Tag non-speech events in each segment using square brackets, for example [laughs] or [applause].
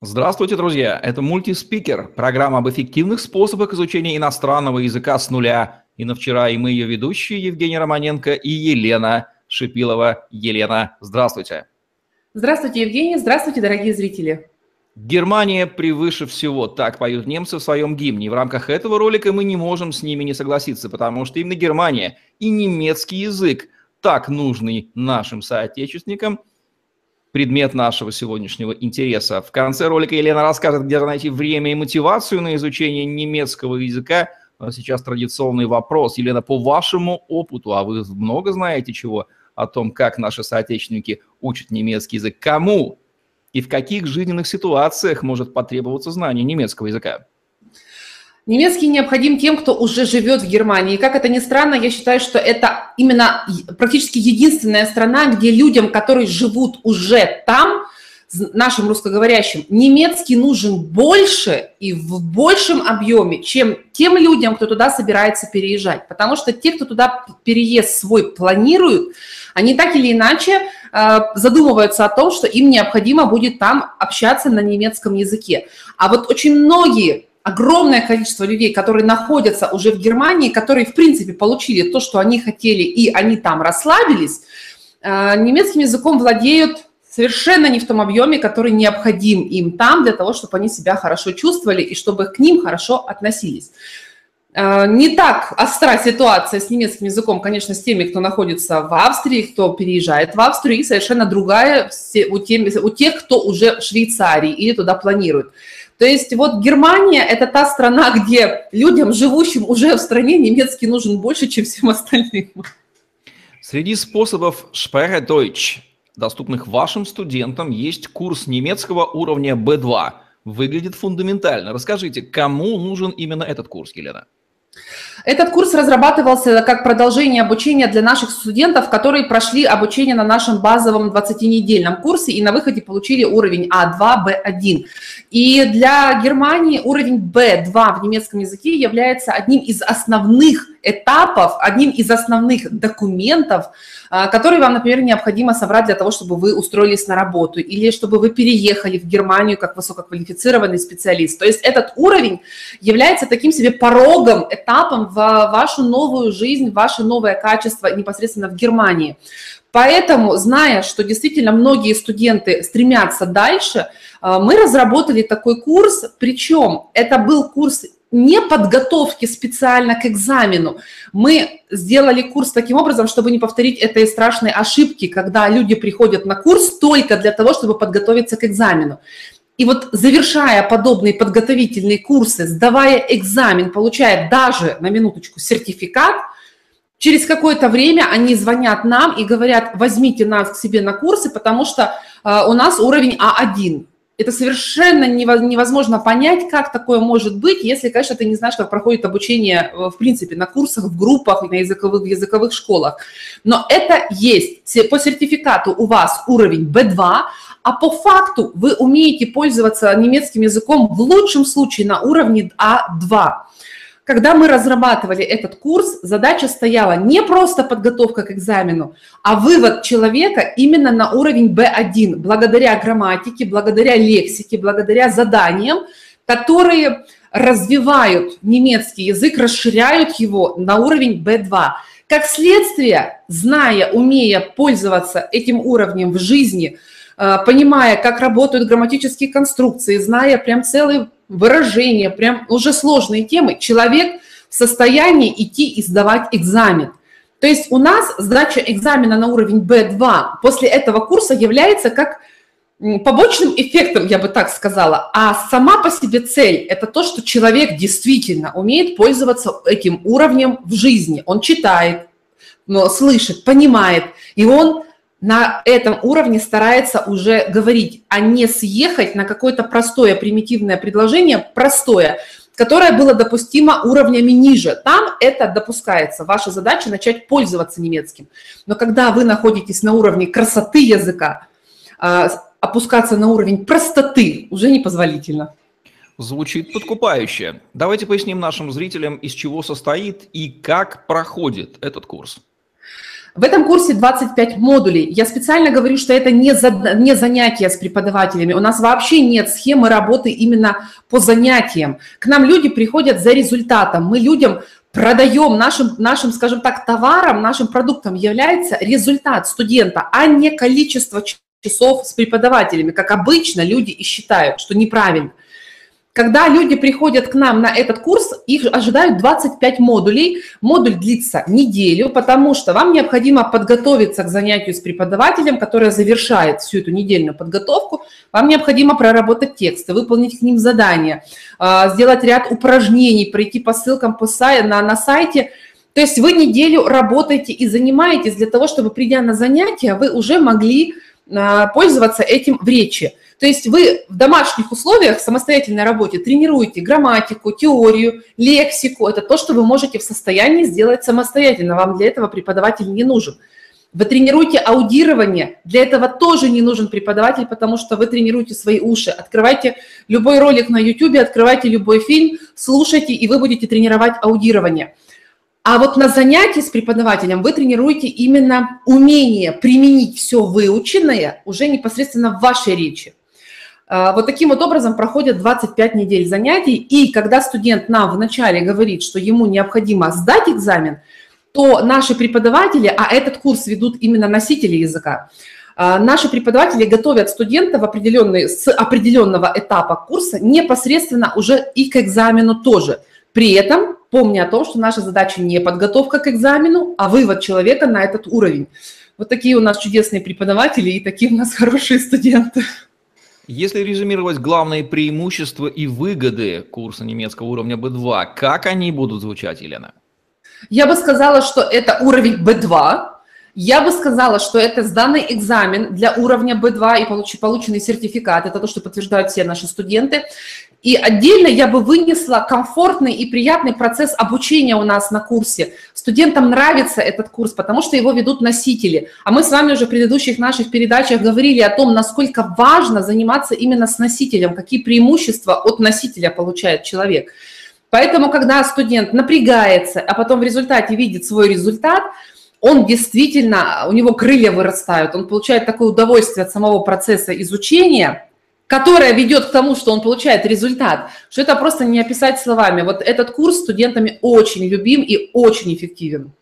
Здравствуйте, друзья! Это мультиспикер, программа об эффективных способах изучения иностранного языка с нуля. И на вчера и мы ее ведущие Евгений Романенко и Елена Шипилова. Елена, здравствуйте! Здравствуйте, Евгений! Здравствуйте, дорогие зрители! Германия превыше всего, так поют немцы в своем гимне. В рамках этого ролика мы не можем с ними не согласиться, потому что именно Германия и немецкий язык, так нужный нашим соотечественникам, предмет нашего сегодняшнего интереса. В конце ролика Елена расскажет, где найти время и мотивацию на изучение немецкого языка. Но сейчас традиционный вопрос. Елена, по вашему опыту, а вы много знаете чего о том, как наши соотечественники учат немецкий язык, кому и в каких жизненных ситуациях может потребоваться знание немецкого языка? Немецкий необходим тем, кто уже живет в Германии. И как это ни странно, я считаю, что это именно практически единственная страна, где людям, которые живут уже там, нашим русскоговорящим, немецкий нужен больше и в большем объеме, чем тем людям, кто туда собирается переезжать. Потому что те, кто туда переезд свой планируют, они так или иначе э, задумываются о том, что им необходимо будет там общаться на немецком языке. А вот очень многие огромное количество людей, которые находятся уже в Германии, которые, в принципе, получили то, что они хотели, и они там расслабились, э, немецким языком владеют совершенно не в том объеме, который необходим им там для того, чтобы они себя хорошо чувствовали и чтобы к ним хорошо относились. Э, не так остра ситуация с немецким языком, конечно, с теми, кто находится в Австрии, кто переезжает в Австрию, и совершенно другая у, тех, кто уже в Швейцарии или туда планирует. То есть вот Германия – это та страна, где людям, живущим уже в стране, немецкий нужен больше, чем всем остальным. Среди способов Spreche Deutsch, доступных вашим студентам, есть курс немецкого уровня B2. Выглядит фундаментально. Расскажите, кому нужен именно этот курс, Елена? Этот курс разрабатывался как продолжение обучения для наших студентов, которые прошли обучение на нашем базовом 20-недельном курсе и на выходе получили уровень А2, Б1. И для Германии уровень Б2 в немецком языке является одним из основных этапов, одним из основных документов, а, которые вам, например, необходимо собрать для того, чтобы вы устроились на работу или чтобы вы переехали в Германию как высококвалифицированный специалист. То есть этот уровень является таким себе порогом, этапом в вашу новую жизнь, ваше новое качество непосредственно в Германии. Поэтому, зная, что действительно многие студенты стремятся дальше, а, мы разработали такой курс, причем это был курс не подготовки специально к экзамену. Мы сделали курс таким образом, чтобы не повторить этой страшной ошибки, когда люди приходят на курс только для того, чтобы подготовиться к экзамену. И вот завершая подобные подготовительные курсы, сдавая экзамен, получая даже, на минуточку, сертификат, через какое-то время они звонят нам и говорят, возьмите нас к себе на курсы, потому что э, у нас уровень А1 это совершенно невозможно понять, как такое может быть, если, конечно, ты не знаешь, как проходит обучение, э, в принципе, на курсах, в группах, на языковых, в языковых школах. Но это есть. По сертификату у вас уровень B2, а по факту вы умеете пользоваться немецким языком в лучшем случае на уровне А2. Когда мы разрабатывали этот курс, задача стояла не просто подготовка к экзамену, а вывод человека именно на уровень B1, благодаря грамматике, благодаря лексике, благодаря заданиям, которые развивают немецкий язык, расширяют его на уровень B2. Как следствие, зная, умея пользоваться этим уровнем в жизни, понимая, как работают грамматические конструкции, зная прям целый выражения, прям уже сложные темы, человек в состоянии идти и сдавать экзамен. То есть у нас сдача экзамена на уровень B2 после этого курса является как побочным эффектом, я бы так сказала, а сама по себе цель – это то, что человек действительно умеет пользоваться этим уровнем в жизни. Он читает, слышит, понимает, и он на этом уровне старается уже говорить, а не съехать на какое-то простое примитивное предложение, простое, которое было допустимо уровнями ниже. Там это допускается. Ваша задача начать пользоваться немецким. Но когда вы находитесь на уровне красоты языка, а, опускаться на уровень простоты уже непозволительно. Звучит подкупающе. Давайте поясним нашим зрителям, из чего состоит и как проходит этот курс. В этом курсе 25 модулей. Я специально говорю, что это не, за, не занятия с преподавателями. У нас вообще нет схемы работы именно по занятиям. К нам люди приходят за результатом. Мы людям продаем нашим, нашим, скажем так, товаром, нашим продуктом является результат студента, а не количество часов с преподавателями, как обычно люди и считают, что неправильно. Когда люди приходят к нам на этот курс, их ожидают 25 модулей. Модуль длится неделю, потому что вам необходимо подготовиться к занятию с преподавателем, которое завершает всю эту недельную подготовку. Вам необходимо проработать тексты, выполнить к ним задания, а, сделать ряд упражнений, пройти по ссылкам по сай, на, на сайте. То есть вы неделю работаете и занимаетесь для того, чтобы, придя на занятия, вы уже могли пользоваться этим в речи. То есть вы в домашних условиях в самостоятельной работе тренируете грамматику, теорию, лексику. Это то, что вы можете в состоянии сделать самостоятельно. Вам для этого преподаватель не нужен. Вы тренируете аудирование, для этого тоже не нужен преподаватель, потому что вы тренируете свои уши. Открывайте любой ролик на YouTube, открывайте любой фильм, слушайте, и вы будете тренировать аудирование. А вот на занятии с преподавателем вы тренируете именно умение применить все выученное уже непосредственно в вашей речи. А, вот таким вот образом проходят 25 недель занятий, и когда студент нам вначале говорит, что ему необходимо сдать экзамен, то наши преподаватели, а этот курс ведут именно носители языка, а, наши преподаватели готовят студента в определенный, с определенного этапа курса непосредственно уже и к экзамену тоже. При этом помня о том, что наша задача не подготовка к экзамену, а вывод человека на этот уровень. Вот такие у нас чудесные преподаватели и такие у нас [laughs] хорошие студенты. Если резюмировать главные преимущества и выгоды курса немецкого уровня B2, как они будут звучать, Елена? Я бы сказала, что это уровень B2. Я бы сказала, что это сданный экзамен для уровня B2 и полученный сертификат. Это то, что подтверждают все наши студенты. И отдельно я бы вынесла комфортный и приятный процесс обучения у нас на курсе. Студентам нравится этот курс, потому что его ведут носители. А мы с вами уже в предыдущих наших передачах говорили о том, насколько важно заниматься именно с носителем, какие преимущества от носителя получает человек. Поэтому, когда студент напрягается, а потом в результате видит свой результат, он действительно, у него крылья вырастают, он получает такое удовольствие от самого процесса изучения – которая ведет к тому, что он получает результат, что это просто не описать словами. Вот этот курс студентами очень любим и очень эффективен.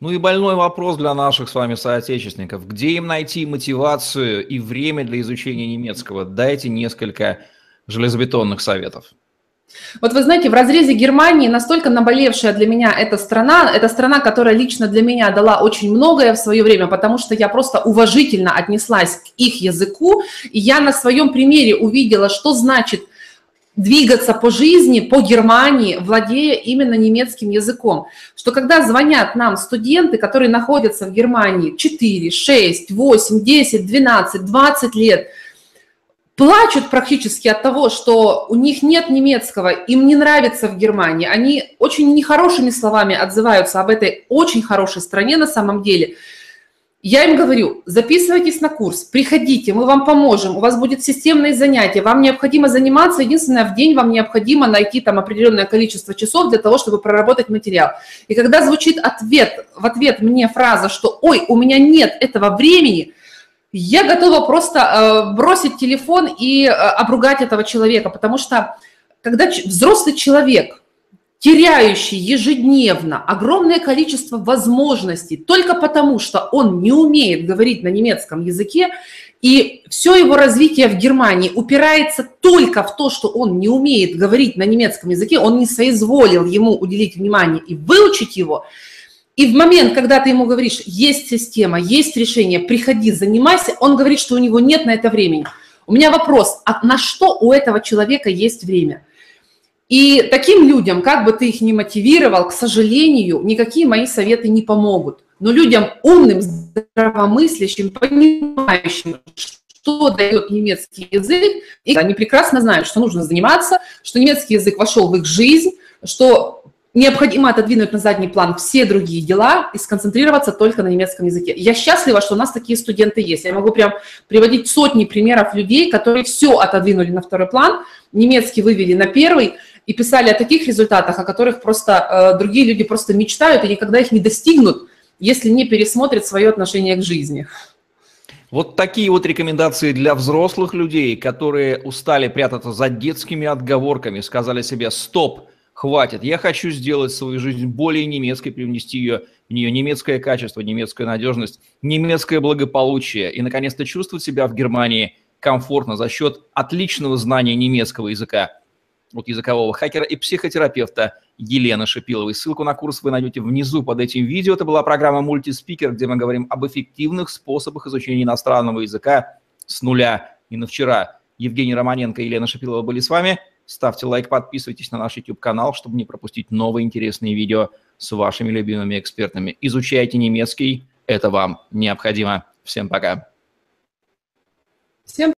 Ну и больной вопрос для наших с вами соотечественников. Где им найти мотивацию и время для изучения немецкого? Дайте несколько железобетонных советов. Вот вы знаете, в разрезе Германии настолько наболевшая для меня эта страна, это страна, которая лично для меня дала очень многое в свое время, потому что я просто уважительно отнеслась к их языку, и я на своем примере увидела, что значит двигаться по жизни, по Германии, владея именно немецким языком. Что когда звонят нам студенты, которые находятся в Германии 4, 6, 8, 10, 12, 20 лет – плачут практически от того, что у них нет немецкого, им не нравится в Германии. Они очень нехорошими словами отзываются об этой очень хорошей стране на самом деле. Я им говорю, записывайтесь на курс, приходите, мы вам поможем, у вас будет системное занятие, вам необходимо заниматься, единственное, в день вам необходимо найти там определенное количество часов для того, чтобы проработать материал. И когда звучит ответ, в ответ мне фраза, что «Ой, у меня нет этого времени», я готова просто э, бросить телефон и э, обругать этого человека, потому что когда взрослый человек, теряющий ежедневно огромное количество возможностей только потому, что он не умеет говорить на немецком языке, и все его развитие в Германии упирается только в то, что он не умеет говорить на немецком языке, он не соизволил ему уделить внимание и выучить его – и в момент, когда ты ему говоришь, есть система, есть решение, приходи, занимайся, он говорит, что у него нет на это времени. У меня вопрос, а на что у этого человека есть время? И таким людям, как бы ты их ни мотивировал, к сожалению, никакие мои советы не помогут. Но людям умным, здравомыслящим, понимающим, что дает немецкий язык, и они прекрасно знают, что нужно заниматься, что немецкий язык вошел в их жизнь, что необходимо отодвинуть на задний план все другие дела и сконцентрироваться только на немецком языке. Я счастлива, что у нас такие студенты есть. Я могу прям приводить сотни примеров людей, которые все отодвинули на второй план, немецкий вывели на первый и писали о таких результатах, о которых просто э, другие люди просто мечтают и никогда их не достигнут, если не пересмотрит свое отношение к жизни. Вот такие вот рекомендации для взрослых людей, которые устали прятаться за детскими отговорками, сказали себе «стоп», хватит, я хочу сделать свою жизнь более немецкой, привнести ее, в нее немецкое качество, немецкая надежность, немецкое благополучие и, наконец-то, чувствовать себя в Германии комфортно за счет отличного знания немецкого языка от языкового хакера и психотерапевта Елены Шипиловой. Ссылку на курс вы найдете внизу под этим видео. Это была программа «Мультиспикер», где мы говорим об эффективных способах изучения иностранного языка с нуля. И на вчера Евгений Романенко и Елена Шипилова были с вами. Ставьте лайк, подписывайтесь на наш YouTube-канал, чтобы не пропустить новые интересные видео с вашими любимыми экспертами. Изучайте немецкий, это вам необходимо. Всем пока. Всем